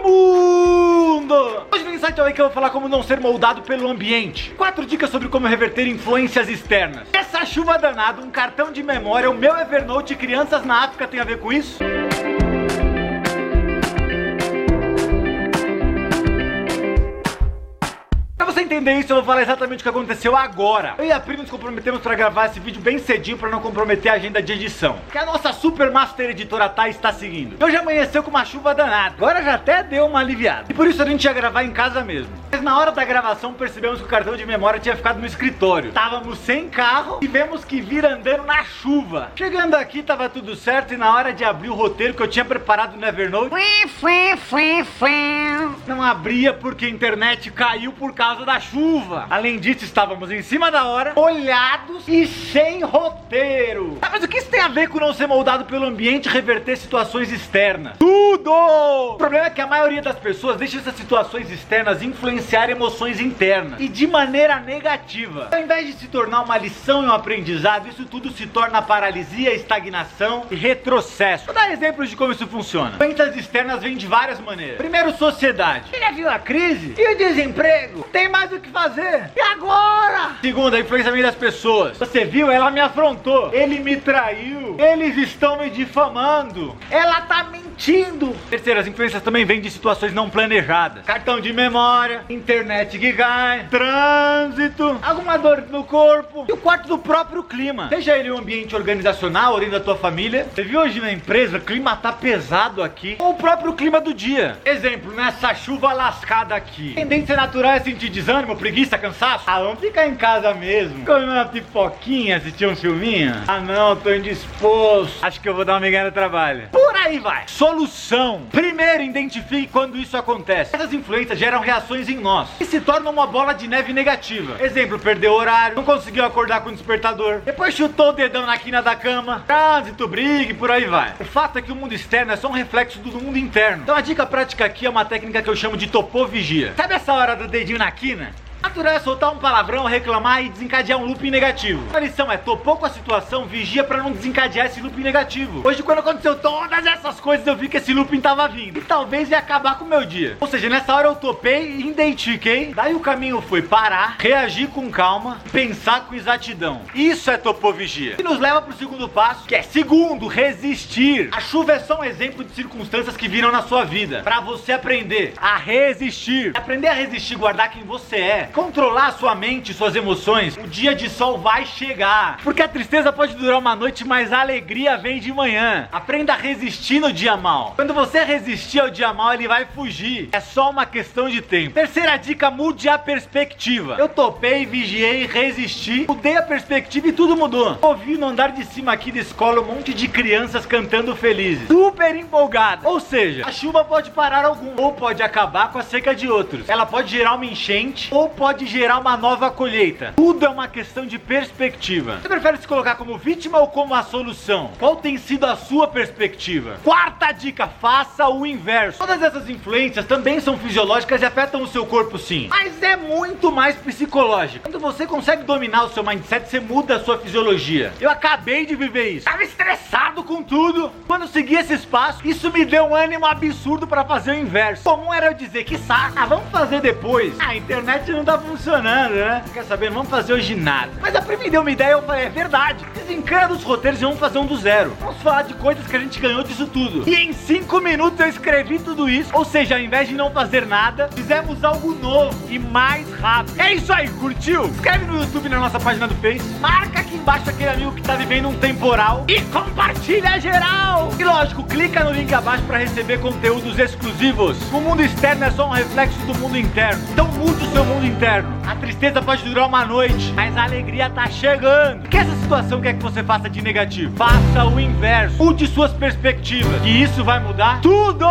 mundo! Hoje no Insight que eu vou falar como não ser moldado pelo ambiente. Quatro dicas sobre como reverter influências externas. Essa chuva danada, um cartão de memória, o meu Evernote crianças na África tem a ver com isso? Você entender isso, eu vou falar exatamente o que aconteceu agora. Eu e a Pri nos comprometemos para gravar esse vídeo bem cedinho para não comprometer a agenda de edição. Que a nossa super master editora Thay está seguindo. Hoje amanheceu com uma chuva danada. Agora já até deu uma aliviada. E por isso a gente ia gravar em casa mesmo. Mas na hora da gravação percebemos que o cartão de memória tinha ficado no escritório. Estávamos sem carro, tivemos que vir andando na chuva. Chegando aqui tava tudo certo e na hora de abrir o roteiro que eu tinha preparado no Evernote, não abria porque a internet caiu por causa da chuva. Além disso, estávamos em cima da hora, molhados e sem roteiro. Ah, mas o que isso tem a ver com não ser moldado pelo ambiente e reverter situações externas? Tudo! O problema é que a maioria das pessoas deixa essas situações externas influenciar emoções internas e de maneira negativa. Ao invés de se tornar uma lição e um aprendizado, isso tudo se torna paralisia, estagnação e retrocesso. Vou dar exemplos de como isso funciona. Doenças externas vêm de várias maneiras. Primeiro, sociedade. Você já viu a crise? E o desemprego? Tem mais o que fazer. E agora? Segundo, a influência das pessoas. Você viu? Ela me afrontou. Ele me traiu. Eles estão me difamando. Ela tá mentindo. Terceiro, as influências também vêm de situações não planejadas. Cartão de memória, internet que cai, trânsito, alguma dor no corpo. E o quarto do próprio clima. Seja ele um ambiente organizacional ou dentro da tua família. Você viu hoje na empresa, o clima tá pesado aqui. Ou o próprio clima do dia. Exemplo, nessa chuva lascada aqui. Tendência natural é sentir desânimo, preguiça, cansaço. Ah, vamos ficar em casa mesmo. Comer uma pipoquinha, assistir um filminho. Ah não, tô indisposto. Acho que eu vou dar uma migué no trabalho. Por aí vai. Solução. Primeiro, identifique quando isso acontece. Essas influências geram reações em nós e se tornam uma bola de neve negativa. Exemplo, perdeu o horário, não conseguiu acordar com o despertador, depois chutou o dedão na quina da cama, trânsito, briga e por aí vai. O fato é que o mundo externo é só um reflexo do mundo interno. Então a dica prática aqui é uma técnica que eu chamo de topovigia. Sabe essa hora do dedinho na quina? Natural é soltar um palavrão, reclamar e desencadear um looping negativo. A lição é topou com a situação, vigia para não desencadear esse looping negativo. Hoje, quando aconteceu todas essas coisas, eu vi que esse looping tava vindo. E talvez ia acabar com o meu dia. Ou seja, nessa hora eu topei, identifiquei, daí o caminho foi parar, reagir com calma, pensar com exatidão. Isso é topovigia. E nos leva pro segundo passo, que é segundo, resistir. A chuva é só um exemplo de circunstâncias que viram na sua vida. para você aprender a resistir. Aprender a resistir, guardar quem você é controlar sua mente, suas emoções, o dia de sol vai chegar. Porque a tristeza pode durar uma noite, mas a alegria vem de manhã. Aprenda a resistir no dia mal. Quando você resistir ao dia mal, ele vai fugir. É só uma questão de tempo. Terceira dica: mude a perspectiva. Eu topei, vigiei, resisti, mudei a perspectiva e tudo mudou. Ouvi no andar de cima aqui da escola um monte de crianças cantando felizes, super empolgadas. Ou seja, a chuva pode parar algum, ou pode acabar com a seca de outros. Ela pode gerar uma enchente, ou pode gerar uma nova colheita. Tudo é uma questão de perspectiva. Você prefere se colocar como vítima ou como a solução? Qual tem sido a sua perspectiva? Quarta dica: faça o inverso. Todas essas influências também são fisiológicas e afetam o seu corpo, sim. Mas é muito mais psicológico. Quando você consegue dominar o seu mindset, você muda a sua fisiologia. Eu acabei de viver isso. Tava estressado com tudo. Quando segui esse espaço, isso me deu um ânimo absurdo para fazer o inverso. Comum era eu dizer que saco. Ah, vamos fazer depois. A internet não tá funcionando, né? Quer saber? Não vamos fazer hoje nada. Mas a Pri me deu uma ideia e eu falei, é verdade. Desencana dos roteiros e vamos fazer um do zero. Vamos falar de coisas que a gente ganhou disso tudo. E em cinco minutos eu escrevi tudo isso. Ou seja, ao invés de não fazer nada, fizemos algo novo e mais rápido. É isso aí, curtiu? Inscreve no YouTube na nossa página do Face. Marca aqui embaixo aquele amigo que tá vivendo um temporal. E compartilha geral. E lógico, clica no link abaixo para receber conteúdos exclusivos. O mundo externo é só um reflexo do mundo interno. Então mude o seu mundo interno A tristeza pode durar uma noite, mas a alegria tá chegando. Que essa situação quer que você faça de negativo? Faça o inverso. Mude suas perspectivas. E isso vai mudar tudo!